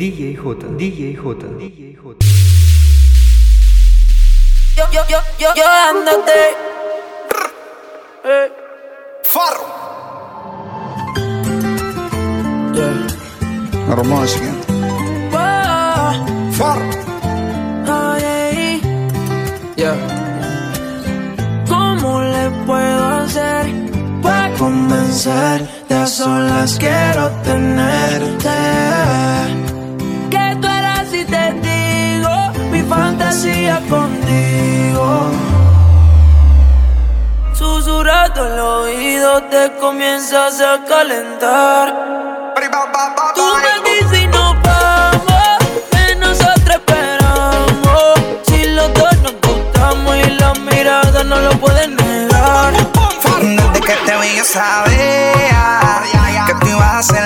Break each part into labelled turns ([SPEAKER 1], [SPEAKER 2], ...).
[SPEAKER 1] DJ J, DJ J, DJ J.
[SPEAKER 2] Yo, yo, yo, yo, yo andate.
[SPEAKER 3] Farro.
[SPEAKER 2] Yeah.
[SPEAKER 3] Armado siguiente.
[SPEAKER 2] Oh,
[SPEAKER 3] Farro.
[SPEAKER 2] ay, yeah. ¿Cómo le puedo hacer para convencer? De a solas quiero tenerte. Fantasía contigo. Susurrando el oído te comienzas a calentar. Tú me dices y nos vamos, que nosotros esperamos. Si los dos nos gustamos y la mirada no lo pueden negar.
[SPEAKER 4] Desde que te vi yo sabía que tú ibas a ser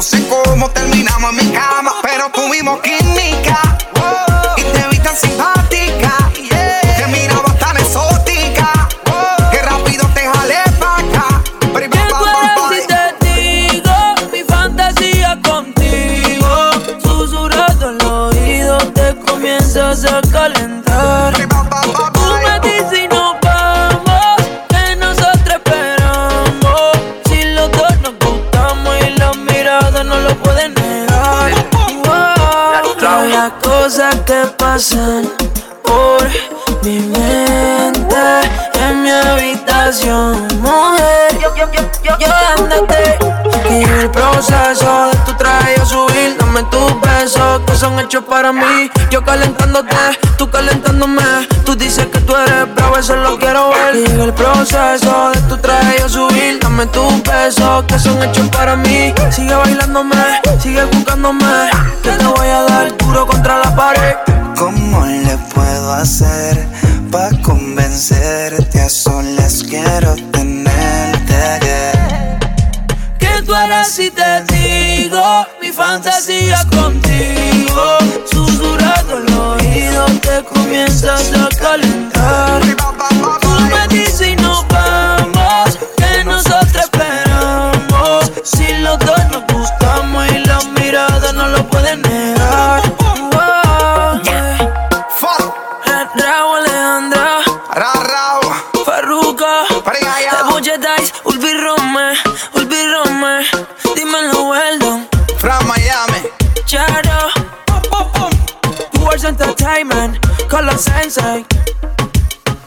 [SPEAKER 4] No sé cómo te
[SPEAKER 2] son hechos para mí. Yo calentándote, tú calentándome. Tú dices que tú eres bravo, eso lo quiero ver. Y el proceso de tu traje a subir, dame tus besos que son hechos para mí. Sigue bailándome, sigue buscándome. Que te voy a dar duro contra la pared.
[SPEAKER 4] ¿Cómo le puedo hacer para convencerte? A solas quiero tenerte.
[SPEAKER 2] Que tú eres y te digo mi fantasía contigo te comienzas a calentar. Color Sensei,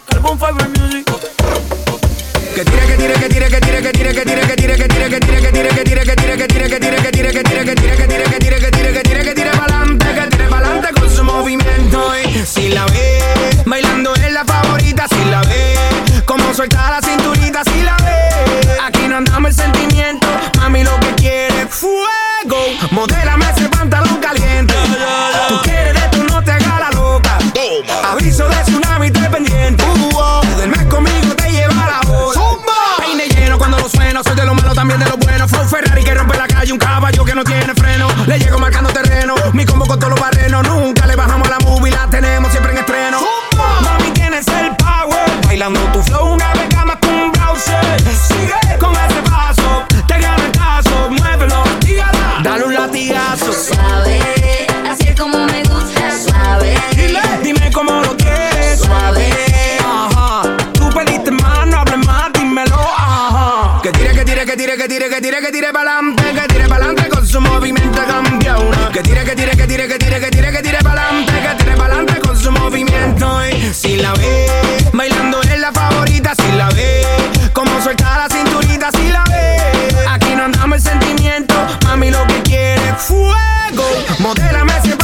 [SPEAKER 2] Carbon Fiber Music.
[SPEAKER 5] Que tire, que tire, que tire, que tire, que tire, que tire, que tire, que tire, que tire, que tire, que tire, que tire, que tire, que tire, pa'lante, que tire pa'lante con su movimiento campeona. Que tire, que tire, que tire, que tire, que tire, que tire pa'lante, que tire pa'lante con su movimiento. Y si la ve, bailando es la favorita, si la ve, como suelta la cinturita, si la ve. Aquí no andamos el sentimiento, mami lo que quiere es fuego. Modélame ese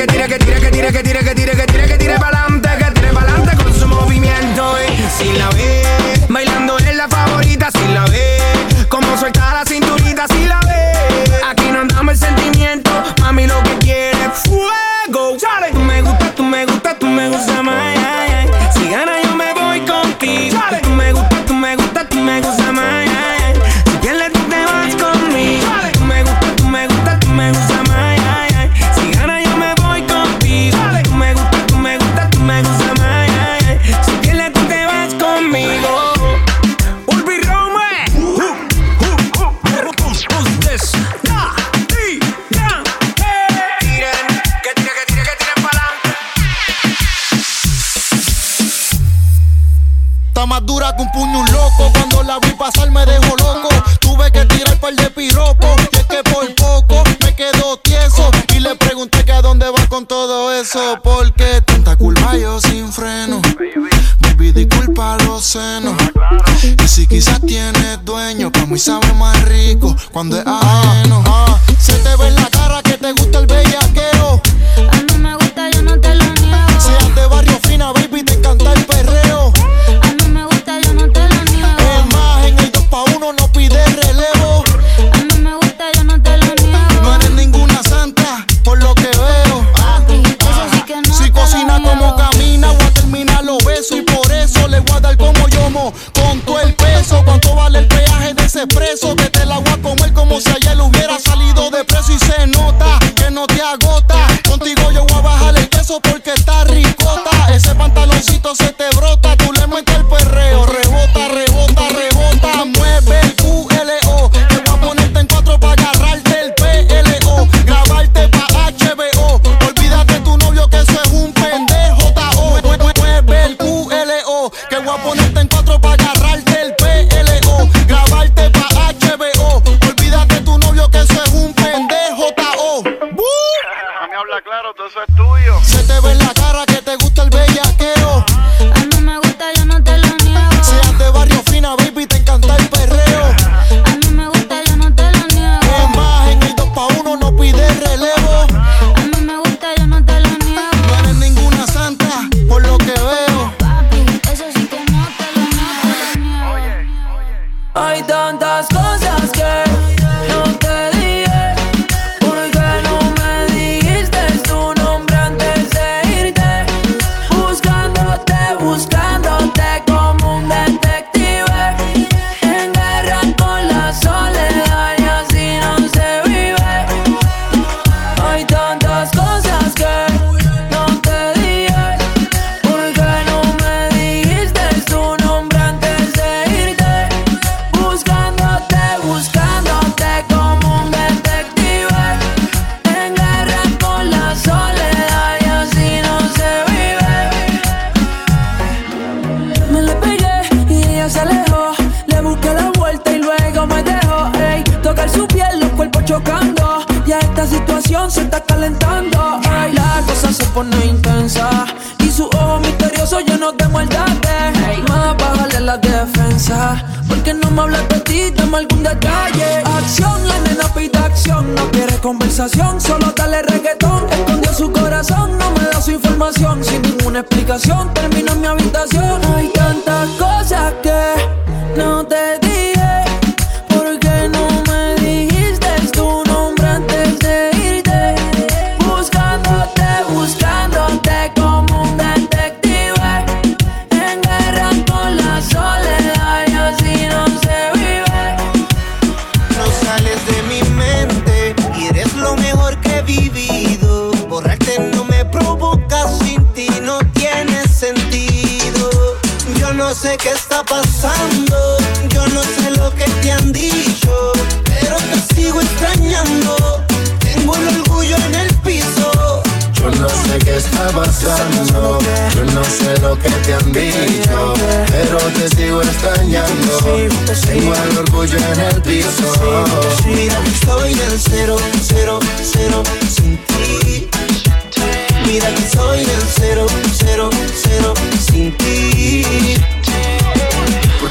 [SPEAKER 5] que tira, que
[SPEAKER 3] de piropos. Y es que por poco me quedo tieso. Y le pregunté que a dónde va con todo eso. Porque tanta culpa yo sin freno. Baby, disculpa los senos. Y si quizás tienes dueño, pa' mí sabe más rico cuando es ajeno. Se te ve la voy a
[SPEAKER 2] poner sensación solo
[SPEAKER 6] Yo no sé qué está pasando, yo no sé lo que te han dicho, pero te sigo extrañando. Tengo el orgullo en el piso.
[SPEAKER 7] Yo no sé qué está pasando, yo no sé lo que te han dicho, pero te sigo extrañando. Tengo el orgullo en el piso.
[SPEAKER 6] Mira, estoy en el cero, cero, cero sin ti. Mira que soy el cero, cero, cero sin ti.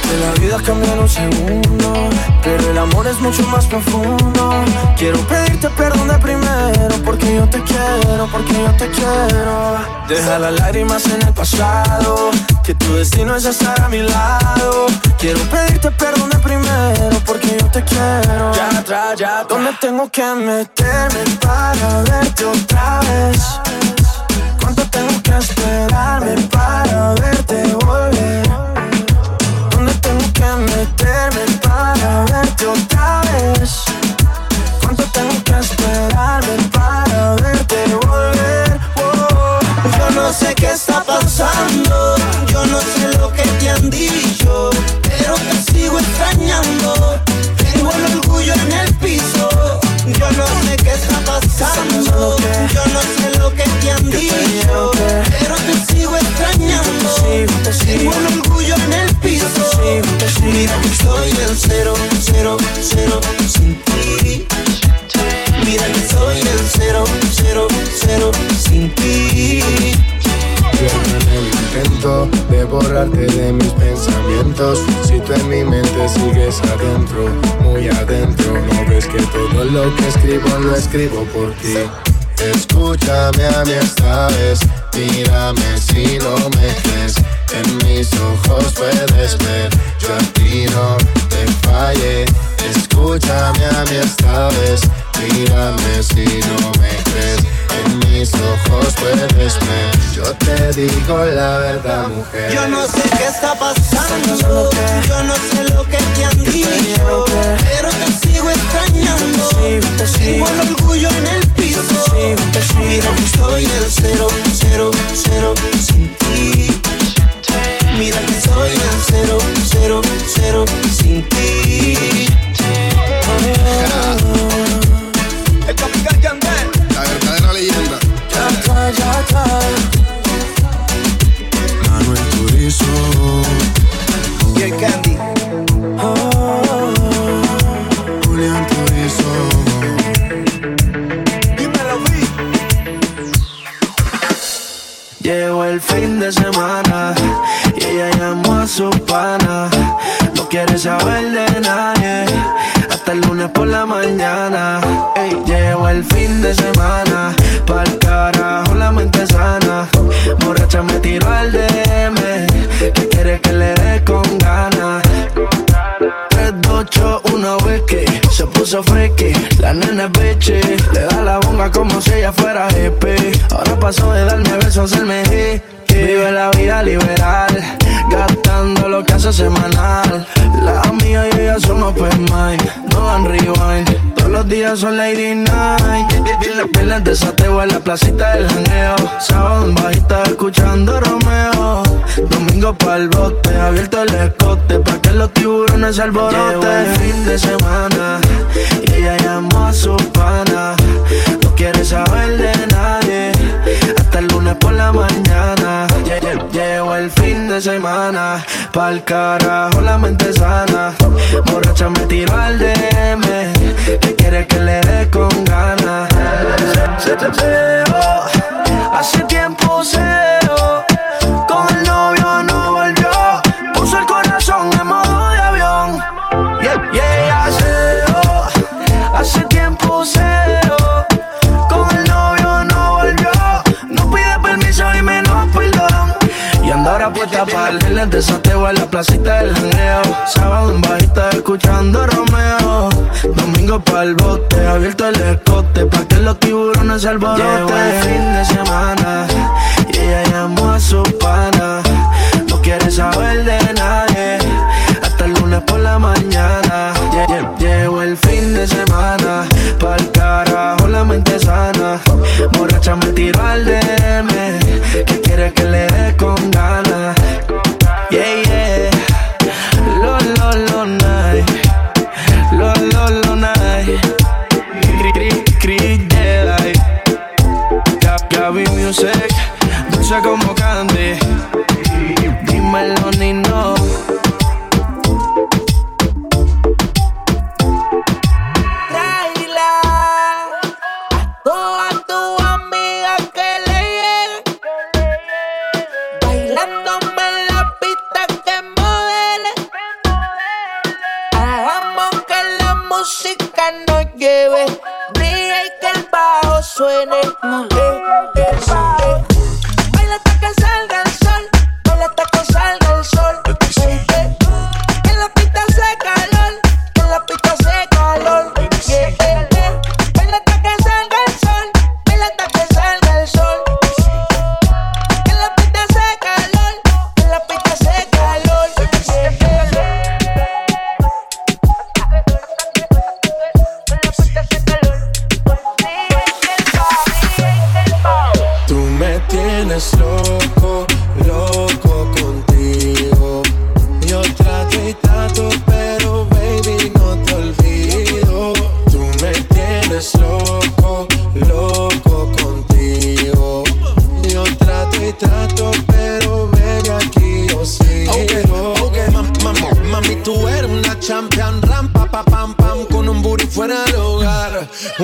[SPEAKER 5] Que la vida
[SPEAKER 8] cambia en un segundo Pero el amor es mucho más profundo. Quiero pedirte perdón de primero Porque yo te quiero, porque yo te quiero. Deja las lágrimas en el pasado Que tu destino es estar a mi lado. Quiero pedirte perdón de primero Porque yo te quiero. Ya atrás, ya ¿Dónde tengo que meterme para verte otra vez?
[SPEAKER 7] Escribo por ti. Escúchame a mí esta vez, mírame si no me crees. En mis ojos puedes ver, yo a ti no te fallé. Escúchame a mí esta vez, mírame si no me crees. En mis ojos puedes ver, yo te digo la verdad, mujer.
[SPEAKER 8] Yo no sé qué está pasando, yo no sé lo que te han dicho, pero te sigo extrañando. Tengo el orgullo en el piso. Mira que soy el cero, cero, cero sin ti. Mira que soy el cero, cero, cero sin ti. Mañana. Ey, llegó el fin de semana, pa'l carajo la mente sana. Borracha me tiró al DM, que quiere que le dé con ganas. 3, 2, 8, 1, whisky Se puso freaky, la nena es bitchy Le da la bonga como si ella fuera hippie Ahora pasó de darme besos hacerme hit Vive la vida liberal Gastando lo que hace semanal. La amiga y ella son open mind No dan rewind. Todos los días son lady night. Las piernas de sateo en la placita del janeo. Sábado en bajita escuchando Romeo. Domingo pa'l bote Abierto el escote Pa' que los tiburones se alboroten. El fin de semana Y ella llamó a su pana. No quiere saber de el por la mañana. Lle- lle- Llegó el fin de semana Pa'l carajo la mente sana. Borracha me tiró al DM Que quiere que le dé con ganas. Se- se- se- oh, Hace el de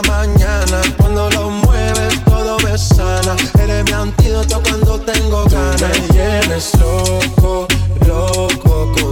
[SPEAKER 9] Mañana. Cuando lo mueves, todo me sana. Eres mi antídoto cuando tengo ganas. Me tienes loco, loco contigo.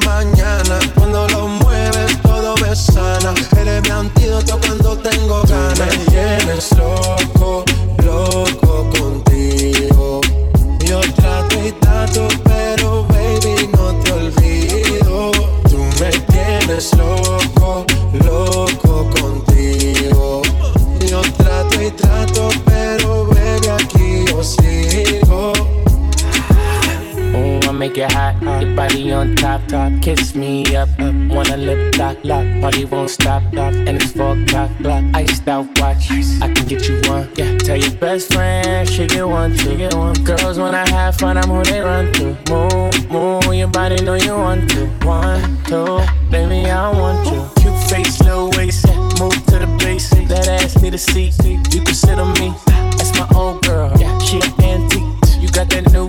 [SPEAKER 9] mañana. Cuando lo mueves, todo me sana. Eres mi antídoto cuando tengo ganas. Tú me tienes loco, loco contigo. Yo trato y trato, pero baby, no te olvido. Tú me tienes loco
[SPEAKER 10] make it hot. Your body on top, top. Kiss me up, up. Wanna lip lock, lock. Party won't stop, stop. And it's four o'clock, block. Iced out watch. I can get you one. Yeah, tell your best friend she get one, she get one. Girls when I have fun, I'm who they run to. Move, move. Your body know you want to. One, two, baby, I want you. Cute face, little waist. Yeah, move to the base. That ass need a seat. You on me. That's my old girl. Yeah, she an antique. You got that new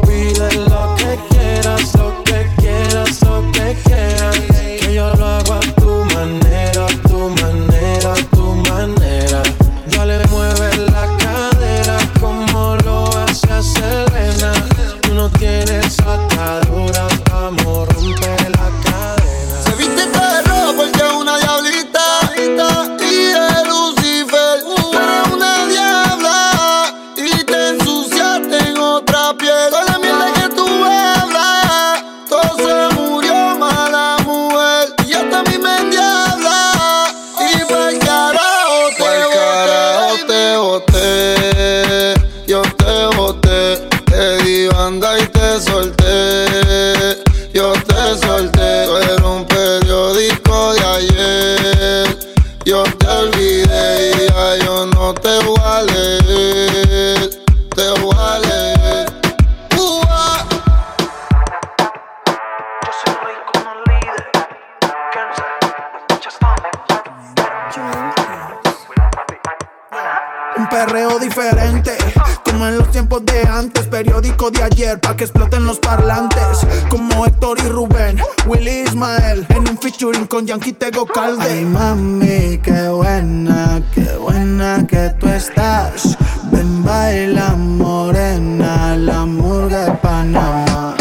[SPEAKER 9] Un perreo diferente, como
[SPEAKER 3] en los tiempos de antes. Periódico de ayer, pa'
[SPEAKER 11] que exploten los parlantes. Como Héctor y Rubén, Willy Ismael, en un featuring con Yankee Tego Calde.
[SPEAKER 12] Ay, mami, qué buena, qué buena que tú estás. Ven, baila morena, la murga de Panamá.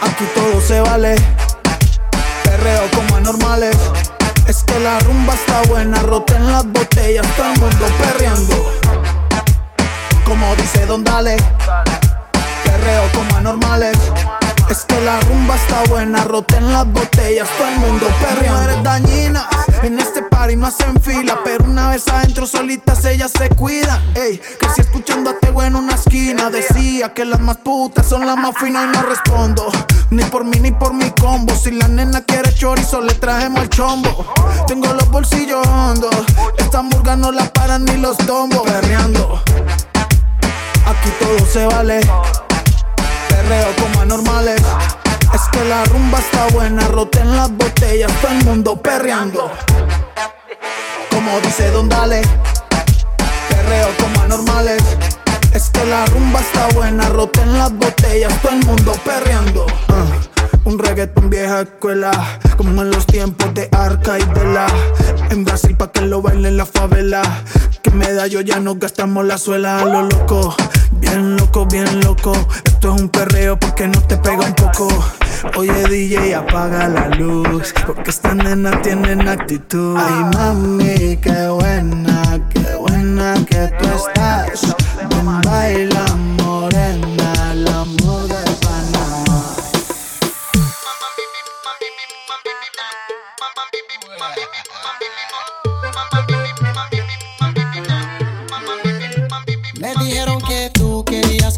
[SPEAKER 11] Aquí todo se vale, perreo como anormales. La rumba está buena, roten las botellas, todo el mundo perreando. Como dice Don Dale, perreo como anormales. Es que la rumba está buena, roten las botellas, todo el mundo perreando. eres dañina, en este party no hacen fila, pero una vez adentro solitas ellas se cuidan. Ey, si escuchando a Tego en una esquina, decía que las más putas son las más finas y no respondo. Ni por mí ni por mi combo. Si la nena quiere chorizo, le trajemos el chombo. Tengo los bolsillos hondos. Esta murga no la paran ni los tombos. Perreando. Aquí todo se vale. Como anormales. Es que la rumba está buena, roten las botellas, todo el mundo perreando. Como dice Don Dale, perreo como anormales. Es que la rumba está buena, roten las botellas, todo el mundo perreando. Un reggaetón vieja escuela, como en los tiempos de Arca y de la. En Brasil pa' que lo bailen la favela. Que medallo ya no gastamos la suela a lo loco. Bien loco, bien loco. Esto es un perreo porque no te pega un poco. Oye DJ, apaga la luz. Porque estas nenas tienen actitud.
[SPEAKER 12] Ay, mami, qué buena, qué buena que tú estás. Ven, baila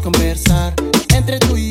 [SPEAKER 13] conversar. Entre tú y yo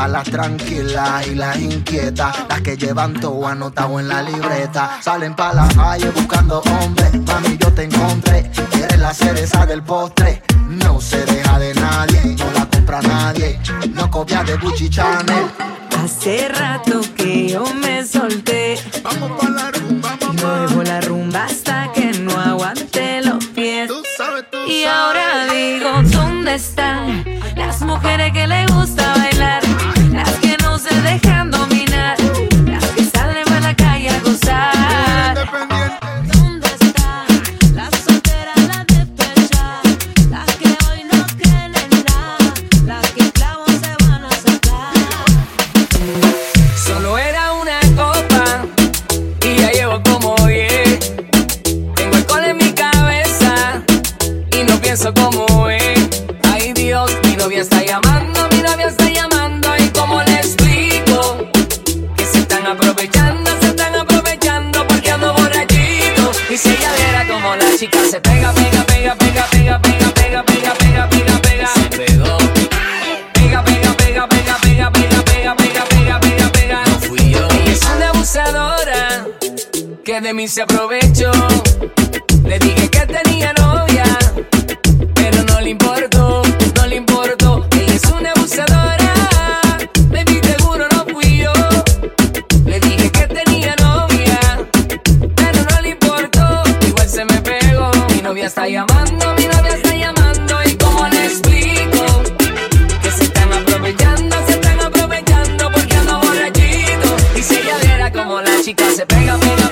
[SPEAKER 14] Pa' las tranquilas y las inquietas, las que llevan todo anotado en la libreta. Salen pa' la calle buscando hombres, mami yo te encontré. Eres la cereza del postre, no se deja de nadie, no la compra nadie, no copia de Gucci Chanel.
[SPEAKER 15] Hace rato que yo me solté.
[SPEAKER 14] Vamos pa' la rumba, mamá.
[SPEAKER 15] Luego la rumba hasta que no aguante los pies. Y ahora digo, ¿dónde están las mujeres que le gusta ver? Se
[SPEAKER 5] pega, pega, pega, pega, pega, pega, pega, pega, pega, pega, pega. Se pegó. Pega, pega, pega, pega, pega, pega, pega, pega, pega, pega, pega. No fui yo. Ella es una abusadora que de mí se aprovechó. Le dije que tenía novia, pero no le importó, no le importó. Ella es una abusadora está llamando, mi novia está llamando y cómo le explico que se están aprovechando, se están aprovechando porque ando borrachito y si ella viera como la chica se pega, pega.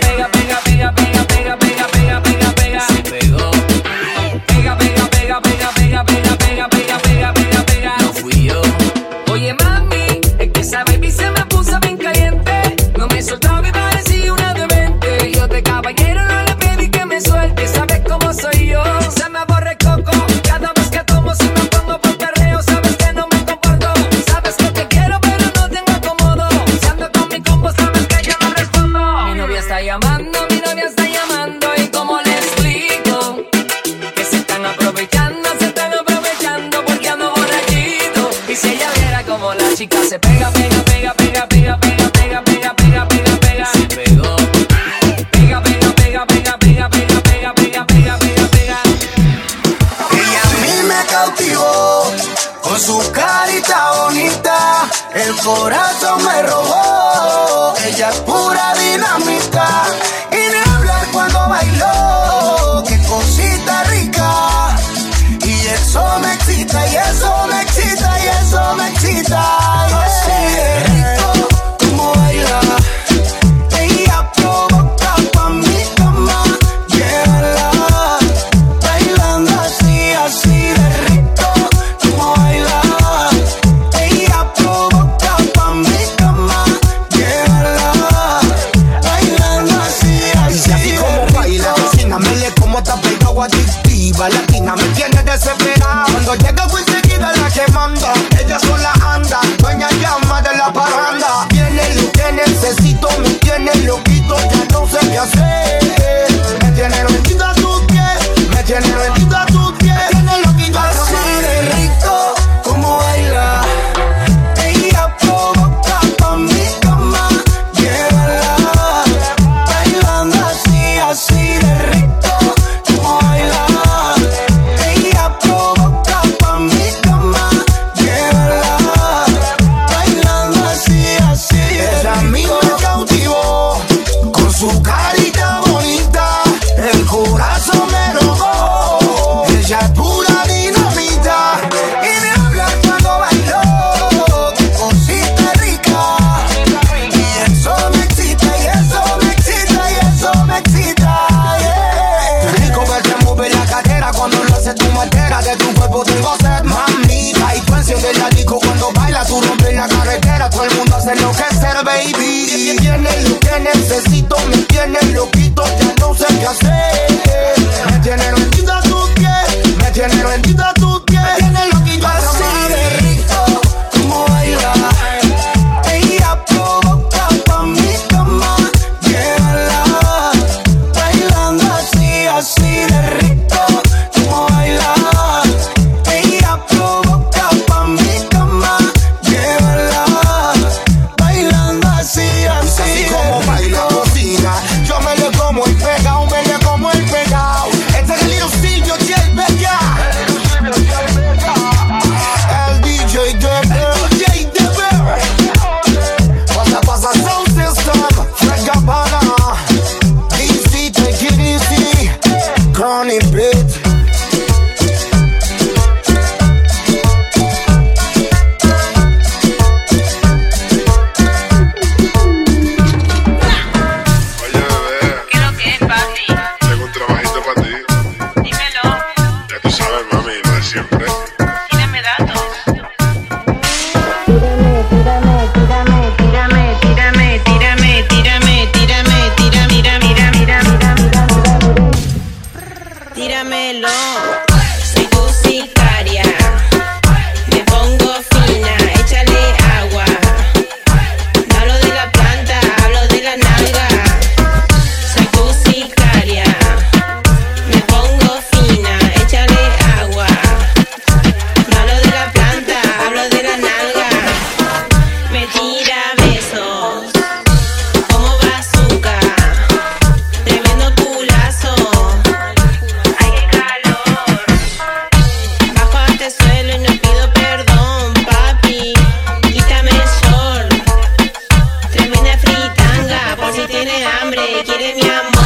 [SPEAKER 5] veces tú me de
[SPEAKER 3] tu cuerpo tengo sed, mamita. Y tú enciendes la disco cuando bailas, tú rompes la carretera, todo el mundo hace lo que ser, baby. Tienes lo que necesito, me tienes loquito, ya no sé qué hacer. quiere mi amor.